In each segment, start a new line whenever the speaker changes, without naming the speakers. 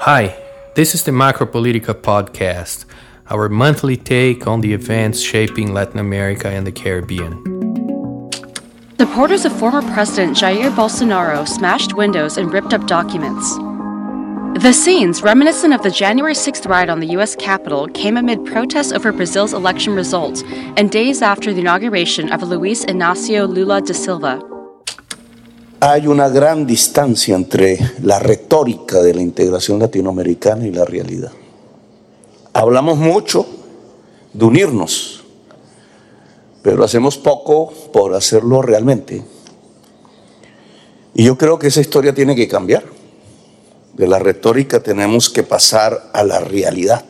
Hi, this is the Macropolitica podcast, our monthly take on the events shaping Latin America and the Caribbean.
Supporters of former President Jair Bolsonaro smashed windows and ripped up documents. The scenes, reminiscent of the January 6th riot on the U.S. Capitol, came amid protests over Brazil's election results and days after the inauguration of Luiz Inacio Lula da Silva.
Hay una gran distancia entre la retórica de la integración latinoamericana y la realidad. Hablamos mucho de unirnos, pero hacemos poco por hacerlo realmente. Y yo creo que esa historia tiene que cambiar. De la retórica tenemos que pasar a la realidad.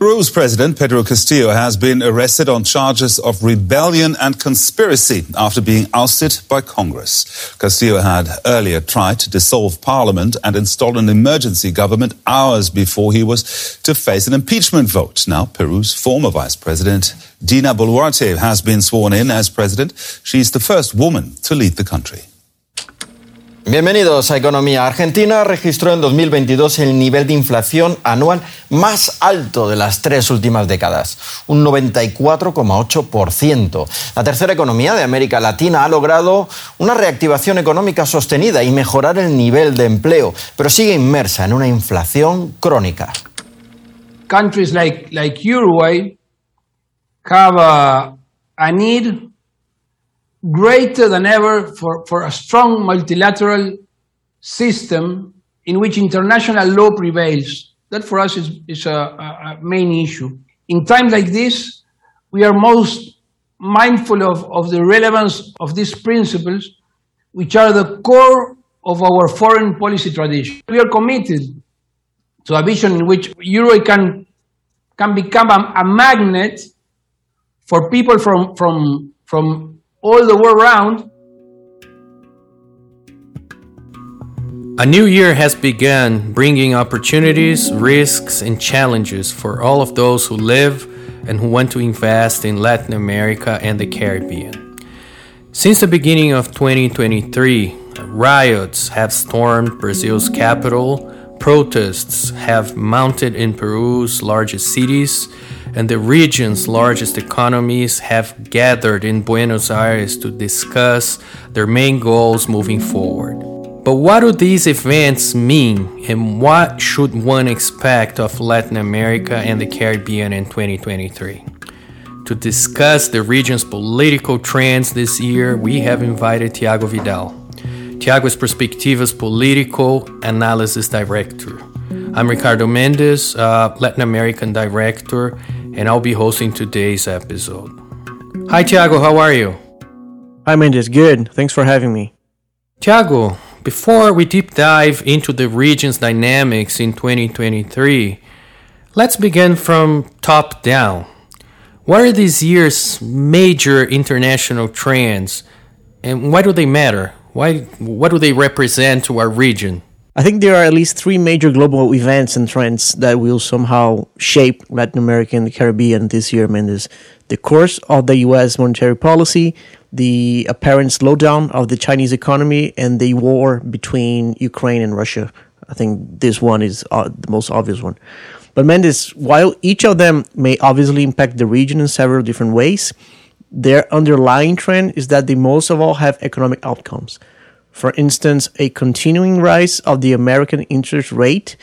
Peru's president, Pedro Castillo, has been arrested on charges of rebellion and conspiracy after being ousted by Congress. Castillo had earlier tried to dissolve parliament and install an emergency government hours before he was to face an impeachment vote. Now, Peru's former vice president, Dina Boluarte, has been sworn in as president. She's the first woman to lead the country.
Bienvenidos a Economía. Argentina registró en 2022 el nivel de inflación anual más alto de las tres últimas décadas, un 94,8%. La tercera economía de América Latina ha logrado una reactivación económica sostenida y mejorar el nivel de empleo, pero sigue inmersa en una inflación crónica.
Countries like, Uruguay have a, a need greater than ever for, for a strong multilateral system in which international law prevails. That for us is, is a, a, main issue. In times like this, we are most mindful of, of the relevance of these principles, which are the core of our foreign policy tradition. We are committed to a vision in which Euro can, can become a, a magnet for people from, from, from all the world round.
A new year has begun, bringing opportunities, risks, and challenges for all of those who live and who want to invest in Latin America and the Caribbean. Since the beginning of 2023, riots have stormed Brazil's capital, protests have mounted in Peru's largest cities, and the region's largest economies have gathered in Buenos Aires to discuss their main goals moving forward. But what do these events mean, and what should one expect of Latin America and the Caribbean in 2023? To discuss the region's political trends this year, we have invited Thiago Vidal. Thiago is Prospectiva's political analysis director. I'm Ricardo Mendes, uh, Latin American director, and I'll be hosting today's episode. Hi, Thiago, how are you?
Hi, Mendes. Good. Thanks for having me.
Thiago, before we deep dive into the region's dynamics in 2023, let's begin from top down. What are this year's major international trends and why do they matter? Why, what do they represent to our region?
I think there are at least three major global events and trends that will somehow shape Latin America and the Caribbean this year, Mendes. The course of the US monetary policy, the apparent slowdown of the Chinese economy, and the war between Ukraine and Russia. I think this one is uh, the most obvious one. But Mendes, while each of them may obviously impact the region in several different ways, their underlying trend is that they most of all have economic outcomes. For instance, a continuing rise of the American interest rate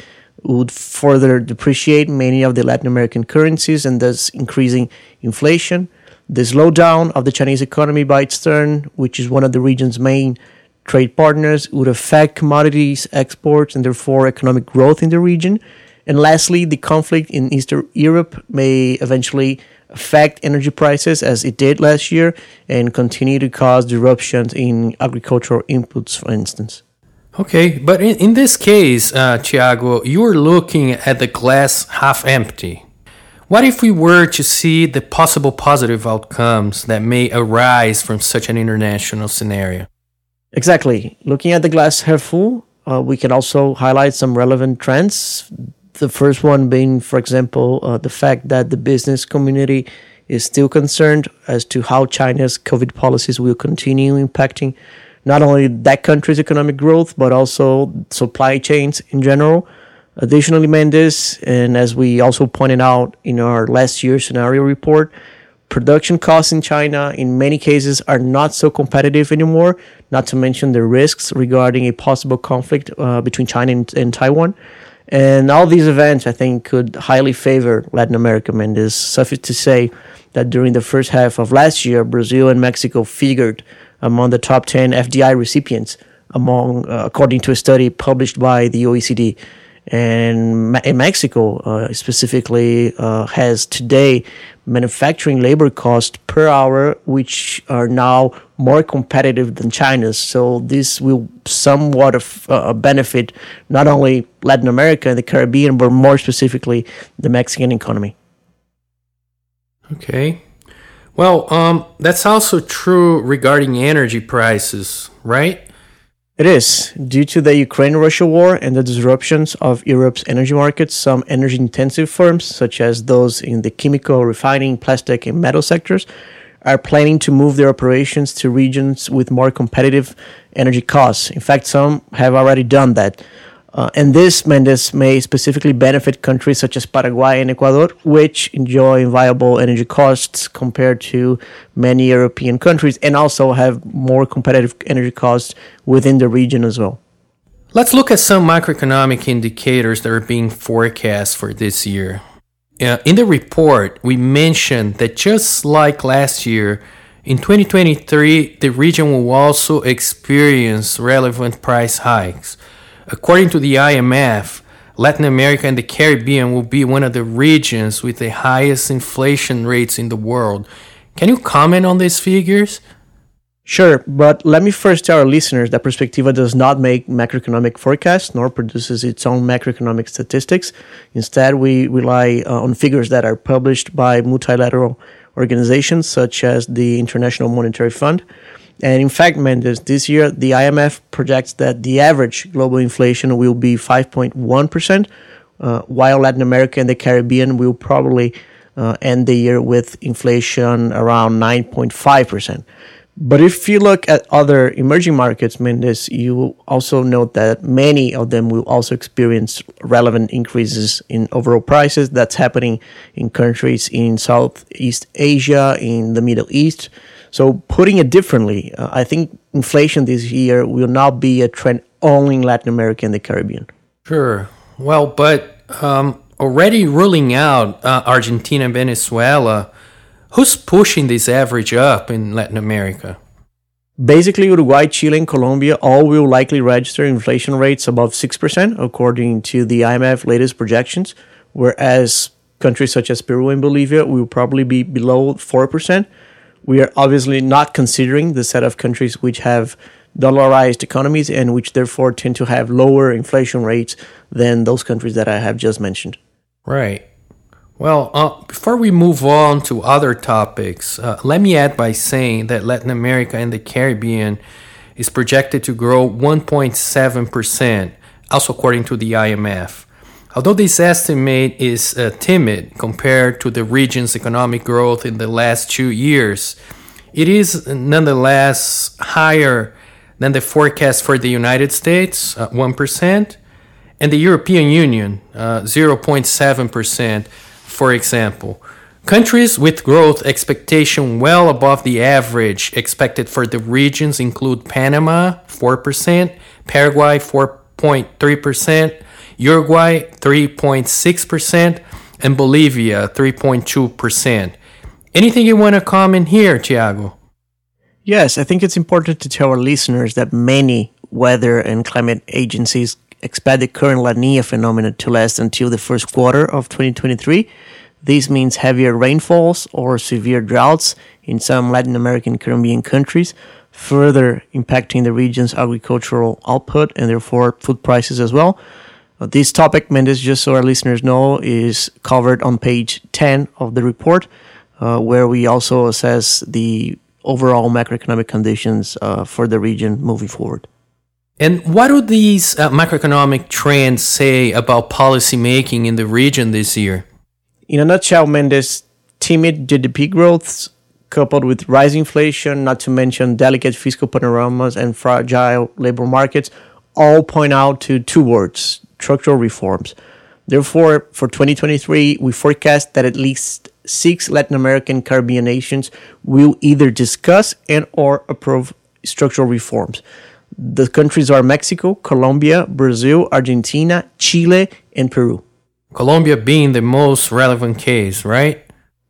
would further depreciate many of the Latin American currencies and thus increasing inflation. The slowdown of the Chinese economy by its turn, which is one of the region's main trade partners, would affect commodities exports and therefore economic growth in the region. And lastly, the conflict in Eastern Europe may eventually affect energy prices as it did last year and continue to cause disruptions in agricultural inputs, for instance.
Okay, but in, in this case, uh, Thiago, you are looking at the glass half empty. What if we were to see the possible positive outcomes that may arise from such an international scenario?
Exactly. Looking at the glass half full, uh, we can also highlight some relevant trends the first one being, for example, uh, the fact that the business community is still concerned as to how China's COVID policies will continue impacting not only that country's economic growth, but also supply chains in general. Additionally, Mendes, and as we also pointed out in our last year scenario report, production costs in China in many cases are not so competitive anymore, not to mention the risks regarding a possible conflict uh, between China and, and, Taiwan. And all these events, I think, could highly favor Latin America, Mendes. Suffice to say that during the first half of last year, Brazil and Mexico figured among the top 10 FDI recipients, among uh, according to a study published by the OECD and in Mexico uh, specifically uh, has today manufacturing labor costs per hour which are now more competitive than China's. So this will somewhat of, uh, benefit not only Latin America and the Caribbean, but more specifically the Mexican economy.
Okay. Well, um, that's also true regarding energy prices, right?
It is. Due to the Ukraine Russia war and the disruptions of Europe's energy markets, some energy intensive firms, such as those in the chemical, refining, plastic, and metal sectors, are planning to move their operations to regions with more competitive energy costs. In fact, some have already done that. Uh, and this, Mendes, may specifically benefit countries such as Paraguay and Ecuador, which enjoy viable energy costs compared to many European countries and also have more competitive energy costs within the region as well.
Let's look at some macroeconomic indicators that are being forecast for this year. Uh, in the report, we mentioned that just like last year, in 2023, the region will also experience relevant price hikes. According to the IMF, Latin America and the Caribbean will be one of the regions with the highest inflation rates in the world. Can you comment on these figures?
Sure, but let me first tell our listeners that Prospectiva does not make macroeconomic forecasts nor produces its own macroeconomic statistics. Instead, we rely uh, on figures that are published by multilateral organizations such as the International Monetary Fund. And in fact, Mendes, this year the IMF projects that the average global inflation will be 5.1%, uh, while Latin America and the Caribbean will probably uh, end the year with inflation around 9.5%. But if you look at other emerging markets, Mendes, you will also note that many of them will also experience relevant increases in overall prices. That's happening in countries in Southeast Asia, in the Middle East, so, putting it differently, uh, I think inflation this year will not be a trend only in Latin America and the Caribbean.
Sure. Well, but um, already ruling out uh, Argentina and Venezuela, who's pushing this average up in Latin America?
Basically, Uruguay, Chile, and Colombia all will likely register inflation rates above 6%, according to the IMF latest projections, whereas countries such as Peru and Bolivia will probably be below 4%. We are obviously not considering the set of countries which have dollarized economies and which therefore tend to have lower inflation rates than those countries that I have just mentioned.
Right. Well, uh, before we move on to other topics, uh, let me add by saying that Latin America and the Caribbean is projected to grow 1.7%, also according to the IMF. Although this estimate is uh, timid compared to the region's economic growth in the last two years, it is nonetheless higher than the forecast for the United States, uh, 1%, and the European Union, uh, 0.7%, for example. Countries with growth expectation well above the average expected for the regions include Panama, 4%, Paraguay, 4.3%, Uruguay 3.6%, and Bolivia 3.2%. Anything you want to comment here, Thiago?
Yes, I think it's important to tell our listeners that many weather and climate agencies expect the current La Nina phenomenon to last until the first quarter of 2023. This means heavier rainfalls or severe droughts in some Latin American Caribbean countries, further impacting the region's agricultural output and therefore food prices as well. This topic, Mendes, just so our listeners know, is covered on page 10 of the report, uh, where we also assess the overall macroeconomic conditions uh, for the region moving forward.
And what do these uh, macroeconomic trends say about policy making in the region this year?
In a nutshell, Mendes, timid GDP growths coupled with rising inflation, not to mention delicate fiscal panoramas and fragile labor markets, all point out to two words structural reforms. Therefore, for 2023, we forecast that at least six Latin American Caribbean nations will either discuss and or approve structural reforms. The countries are Mexico, Colombia, Brazil, Argentina, Chile, and Peru.
Colombia being the most relevant case, right?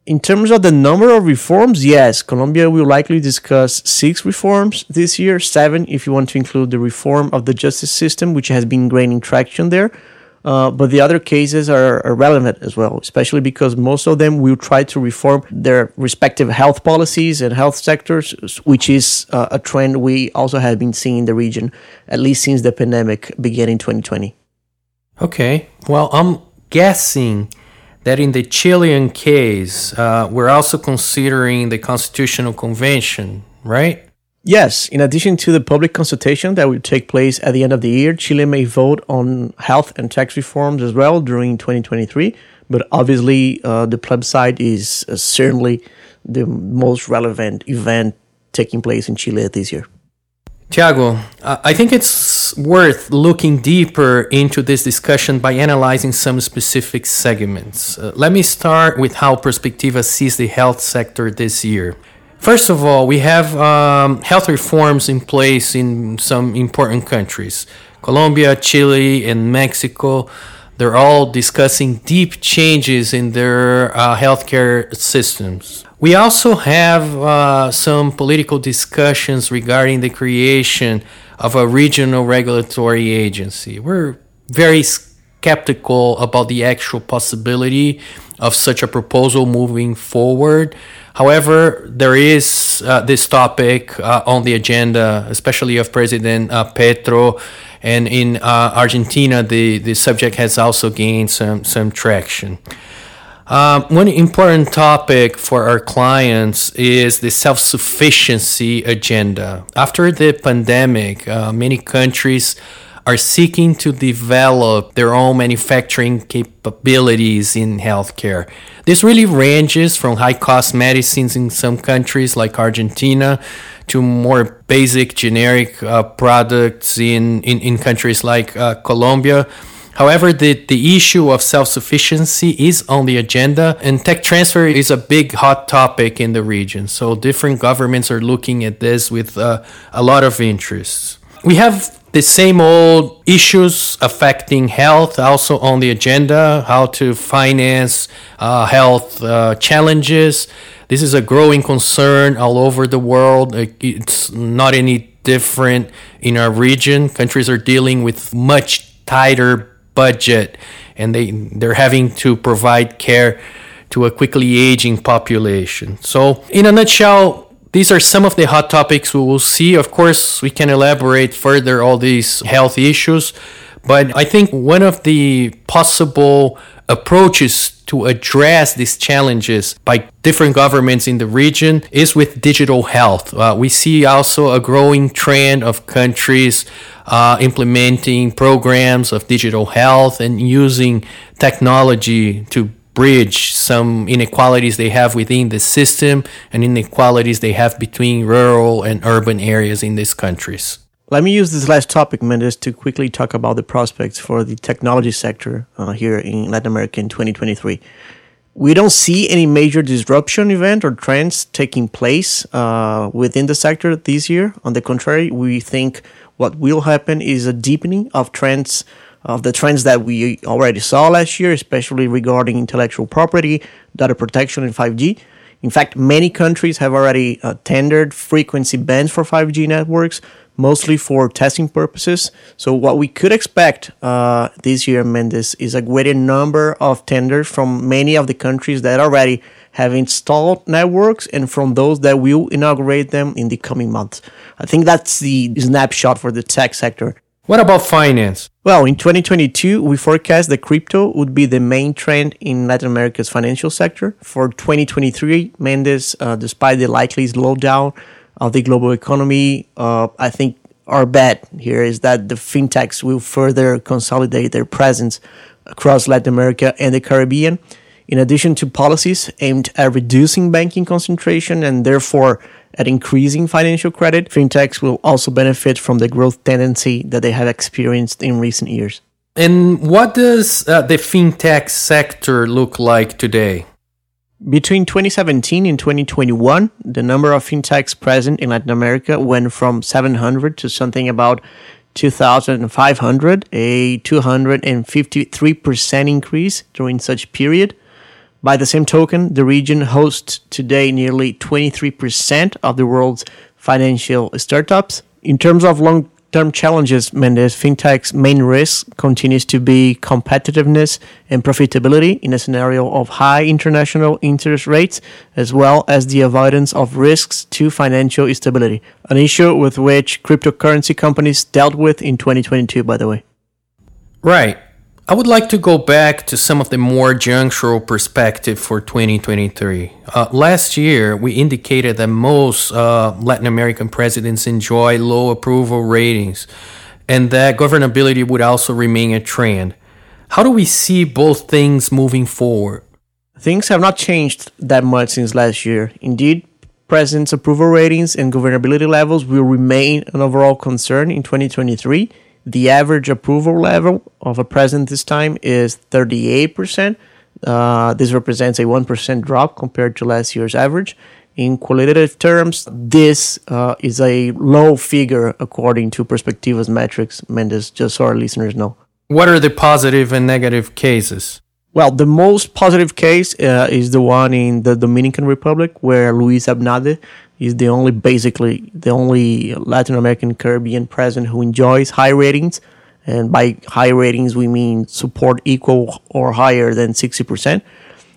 In terms of the number of reforms, yes, Colombia will likely discuss six reforms this year, seven if you want to include the reform of the justice system, which has been gaining traction there. Uh, but the other cases are, are, relevant as well, especially because most of them will try to reform their respective health policies and health sectors, which is uh, a trend we also have been seeing in the region, at least since the pandemic began in 2020.
Okay. Well, I'm guessing that in the Chilean case, uh, we're also considering the Constitutional Convention, right?
Yes, in addition to the public consultation that will take place at the end of the year, Chile may vote on health and tax reforms as well during 2023. But obviously, uh, the plebiscite is uh, certainly the most relevant event taking place in Chile this year.
Thiago, I think it's worth looking deeper into this discussion by analyzing some specific segments. Uh, let me start with how Prospectiva sees the health sector this year. First of all, we have um, health reforms in place in some important countries Colombia, Chile, and Mexico. They're all discussing deep changes in their uh, healthcare systems. We also have uh, some political discussions regarding the creation of a regional regulatory agency. We're very skeptical about the actual possibility of such a proposal moving forward. However, there is uh, this topic uh, on the agenda, especially of President uh, Petro, and in uh, Argentina, the, the subject has also gained some, some traction. Um, one important topic for our clients is the self sufficiency agenda. After the pandemic, uh, many countries are seeking to develop their own manufacturing capabilities in healthcare. This really ranges from high cost medicines in some countries like Argentina to more basic generic uh, products in, in, in, countries like uh, Colombia. However, the, the issue of self sufficiency is on the agenda, and tech transfer is a big hot topic in the region. So, different governments are looking at this with uh, a lot of interest. We have the same old issues affecting health also on the agenda how to finance uh, health uh, challenges this is a growing concern all over the world it's not any different in our region countries are dealing with much tighter budget and they they're having to provide care to a quickly aging population so in a nutshell these are some of the hot topics we will see. Of course, we can elaborate further all these health issues, but I think one of the possible approaches to address these challenges by different governments in the region is with digital health. Uh, we see also a growing trend of countries uh, implementing programs of digital health and using technology to bridge some inequalities they have within the system and inequalities they have between rural and urban areas in these countries.
Let me use this last topic, Mendes, to quickly talk about the prospects for the technology sector uh, here in Latin America in 2023. We don't see any major disruption event or trends taking place uh, within the sector this year. On the contrary, we think what will happen is a deepening of trends of the trends that we already saw last year, especially regarding intellectual property, data protection, and 5G. In fact, many countries have already uh, tendered frequency bands for 5G networks, mostly for testing purposes. So, what we could expect uh, this year, Mendes, is a greater number of tenders from many of the countries that already have installed networks and from those that will inaugurate them in the coming months. I think that's the snapshot for the tech sector.
What about finance?
Well, in 2022, we forecast that crypto would be the main trend in Latin America's financial sector. For 2023, Mendes, uh, despite the likely slowdown of the global economy, uh, I think our bet here is that the fintechs will further consolidate their presence across Latin America and the Caribbean. In addition to policies aimed at reducing banking concentration and therefore at increasing financial credit, fintechs will also benefit from the growth tendency that they have experienced in recent years.
And what does uh, the fintech sector look like today?
Between 2017 and 2021, the number of fintechs present in Latin America went from 700 to something about 2,500, a 253% increase during such period. By the same token, the region hosts today nearly 23% of the world's financial startups. In terms of long term challenges, Mendes, fintech's main risk continues to be competitiveness and profitability in a scenario of high international interest rates, as well as the avoidance of risks to financial stability, an issue with which cryptocurrency companies dealt with in 2022, by the way.
Right. I would like to go back to some of the more junctural perspective for 2023. Uh, last year, we indicated that most uh, Latin American presidents enjoy low approval ratings and that governability would also remain a trend. How do we see both things moving forward?
Things have not changed that much since last year. Indeed, presidents' approval ratings and governability levels will remain an overall concern in 2023 the average approval level of a president this time is 38%. Uh, this represents a 1% drop compared to last year's average. In qualitative terms, this uh, is a low figure according to Prospectiva's metrics, Mendes, just so our listeners know.
What are the positive and negative cases?
Well, the most positive case uh, is the one in the Dominican Republic where Luis Abinader He's the only, basically, the only Latin American Caribbean president who enjoys high ratings. And by high ratings, we mean support equal or higher than 60%.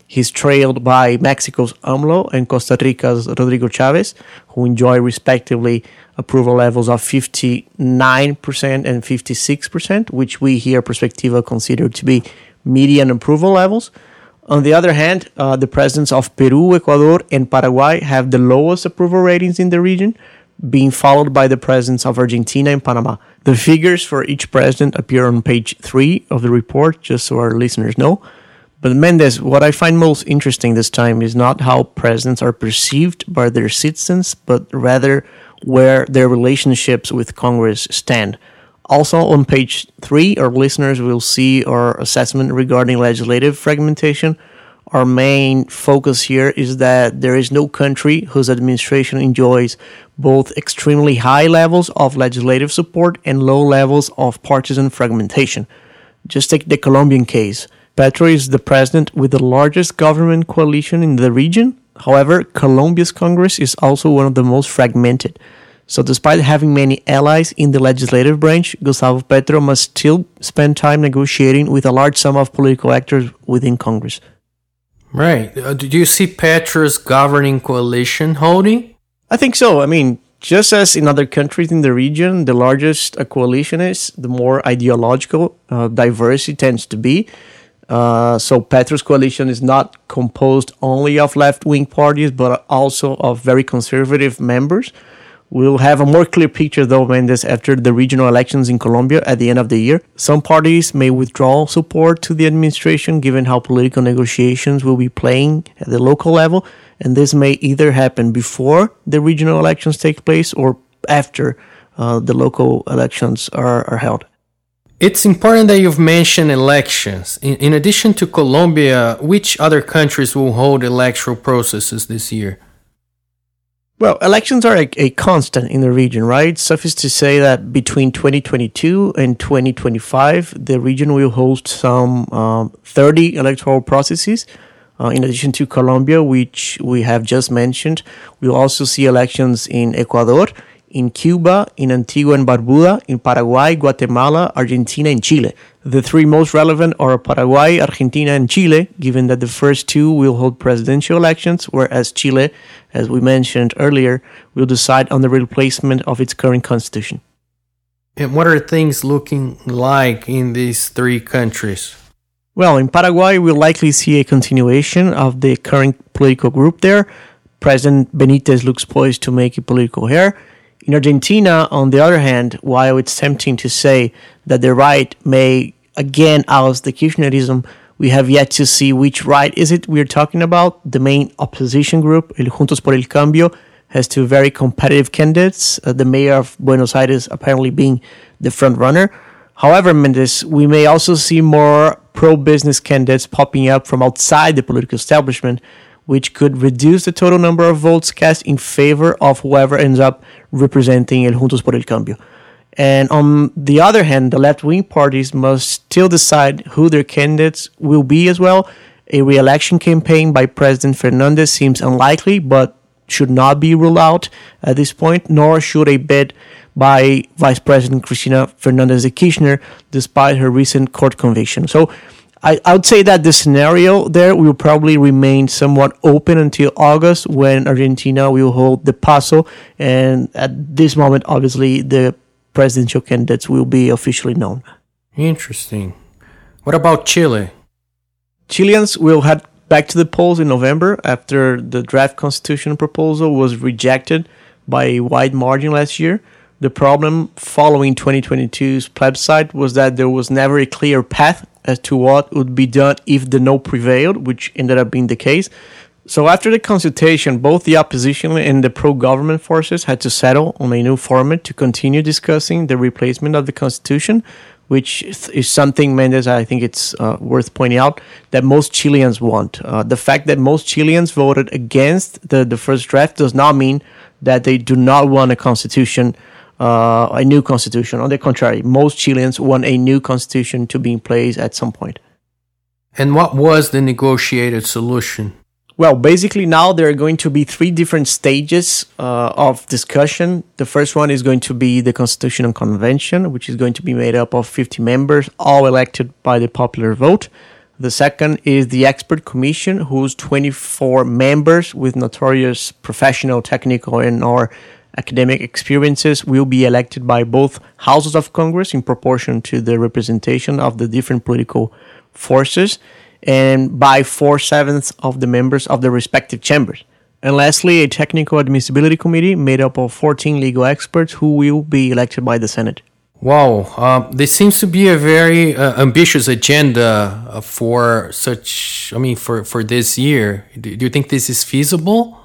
He's trailed by Mexico's AMLO and Costa Rica's Rodrigo Chaves, who enjoy respectively approval levels of 59% and 56%, which we here at Prospectiva consider to be median approval levels. On the other hand, uh, the presidents of Peru, Ecuador, and Paraguay have the lowest approval ratings in the region, being followed by the presidents of Argentina and Panama. The figures for each president appear on page three of the report, just so our listeners know. But Mendes, what I find most interesting this time is not how presidents are perceived by their citizens, but rather where their relationships with Congress stand. Also, on page three, our listeners will see our assessment regarding legislative fragmentation. Our main focus here is that there is no country whose administration enjoys both extremely high levels of legislative support and low levels of partisan fragmentation. Just take the Colombian case. Petro is the president with the largest government coalition in the region. However, Colombia's Congress is also one of the most fragmented. So, despite having many allies in the legislative branch, Gustavo Petro must still spend time negotiating with a large sum of political actors within Congress.
Right. Uh, do you see Petro's governing coalition holding?
I think so. I mean, just as in other countries in the region, the largest a coalition is, the more ideological uh, diversity tends to be. Uh, so Petro's coalition is not composed only of left-wing parties, but also of very conservative members. We'll have a more clear picture, though, Mendes, after the regional elections in Colombia at the end of the year. Some parties may withdraw support to the administration given how political negotiations will be playing at the local level, and this may either happen before the regional elections take place or after uh, the local elections are, are held.
It's important that you've mentioned elections. In, in addition to Colombia, which other countries will hold electoral processes this year?
Well, elections are a, a, constant in the region, right? Suffice to say that between 2022 and 2025, the region will host some um, 30 electoral processes. Uh, in addition to Colombia, which we have just mentioned, we'll also see elections in Ecuador, in Cuba, in Antigua and Barbuda, in Paraguay, Guatemala, Argentina, and Chile. The three most relevant are Paraguay, Argentina, and Chile, given that the first two will hold presidential elections, whereas Chile, as we mentioned earlier, will decide on the replacement of its current constitution.
And what are things looking like in these three countries?
Well, in Paraguay, we'll likely see a continuation of the current political group there. President Benitez looks poised to make a political heir. In Argentina, on the other hand, while it's tempting to say that the right may again oust the Kirchnerism, we have yet to see which right is it we're talking about. The main opposition group, El Juntos por el Cambio, has two very competitive candidates. Uh, the mayor of Buenos Aires apparently being the front runner. However, Mendes, we may also see more pro business candidates popping up from outside the political establishment, which could reduce the total number of votes cast in favor of whoever ends up representing El Juntos por el Cambio. And on the other hand, the left wing parties must still decide who their candidates will be as well. A re election campaign by President Fernandez seems unlikely, but should not be ruled out at this point, nor should a bid by Vice President Cristina Fernandez de Kirchner, despite her recent court conviction. So I, I would say that the scenario there will probably remain somewhat open until August when Argentina will hold the PASO. And at this moment, obviously, the presidential candidates will be officially known.
Interesting. What about Chile?
Chileans will head back to the polls in November after the draft constitution proposal was rejected by a wide margin last year. The problem following 2022's plebiscite was that there was never a clear path as to what would be done if the no prevailed, which ended up being the case. So after the consultation, both the opposition and the pro-government forces had to settle on a new format to continue discussing the replacement of the constitution, which is something, Mendes, I think it's uh, worth pointing out that most Chileans want. Uh, the fact that most Chileans voted against the, the first draft does not mean that they do not want a constitution, uh, a new constitution. On the contrary, most Chileans want a new constitution to be in place at some point.
And what was the negotiated solution?
Well, basically, now there are going to be three different stages uh, of discussion. The first one is going to be the Constitutional Convention, which is going to be made up of 50 members, all elected by the popular vote. The second is the Expert Commission, whose 24 members with notorious professional, technical, and or academic experiences will be elected by both houses of Congress in proportion to the representation of the different political forces and by four sevenths of the members of the respective chambers. And lastly, a technical admissibility committee made up of 14 legal experts who will be elected by the Senate.
Wow, uh, this seems to be a very uh, ambitious agenda uh, for such. I mean, for for this year. Do, do you think this is feasible?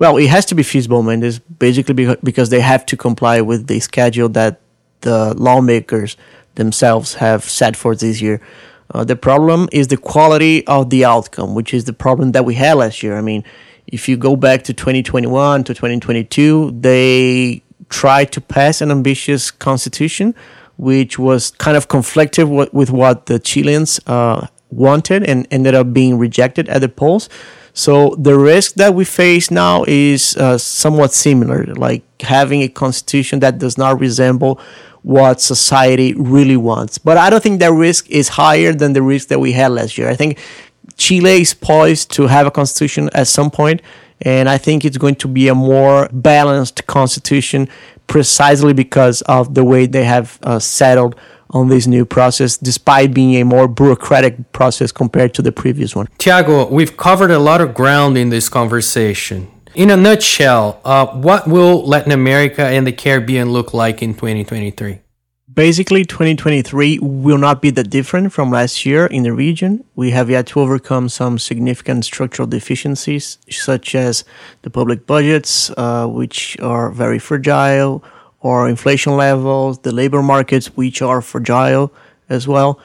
Well, it has to be feasible, man. Basically because they have to comply with the schedule that the lawmakers themselves have set for this year. Uh, the problem is the quality of the outcome, which is the problem that we had last year. I mean, if you go back to 2021 to 2022, they tried to pass an ambitious constitution, which was kind of conflicted with, with what the Chileans uh, wanted and ended up being rejected at the polls. So the risk that we face now is uh, somewhat similar, like having a constitution that does not resemble what society really wants. But I don't think that risk is higher than the risk that we had last year. I think Chile is poised to have a constitution at some point, and I think it's going to be a more balanced constitution precisely because of the way they have uh, settled on this new process, despite being a more bureaucratic process compared to the previous one.
Thiago, we've covered a lot of ground in this conversation. In a nutshell, uh, what will Latin America and the Caribbean look like in 2023?
Basically, 2023 will not be that different from last year in the region. We have yet to overcome some significant structural deficiencies, such as the public budgets, uh, which are very fragile, or inflation levels, the labor markets, which are fragile as well.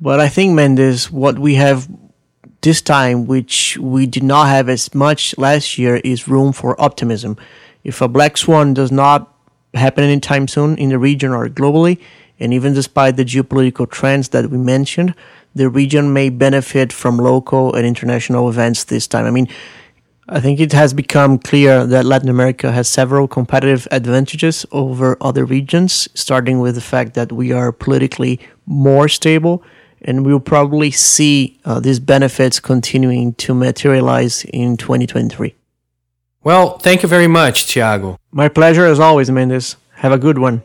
But I think, Mendes, what we have this time, which we did not have as much last year, is room for optimism. If a black swan does not happen anytime soon in the region or globally, and even despite the geopolitical trends that we mentioned, the region may benefit from local and international events this time. I mean, I think it has become clear that Latin America has several competitive advantages over other regions, starting with the fact that we are politically more stable and we'll probably see uh, these benefits continuing to materialize in 2023.
Well, thank you very much, Thiago.
My pleasure as always, Mendes. Have a good one.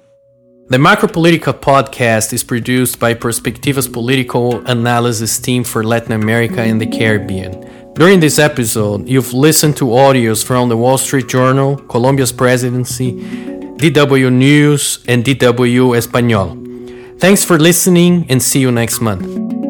The Macropolitica podcast is produced by Prospectiva's political analysis team for Latin America and the Caribbean. During this episode, you've listened to audios from the Wall Street Journal, Colombia's presidency, DW News, and DW Espanol. Thanks for listening and see you next month.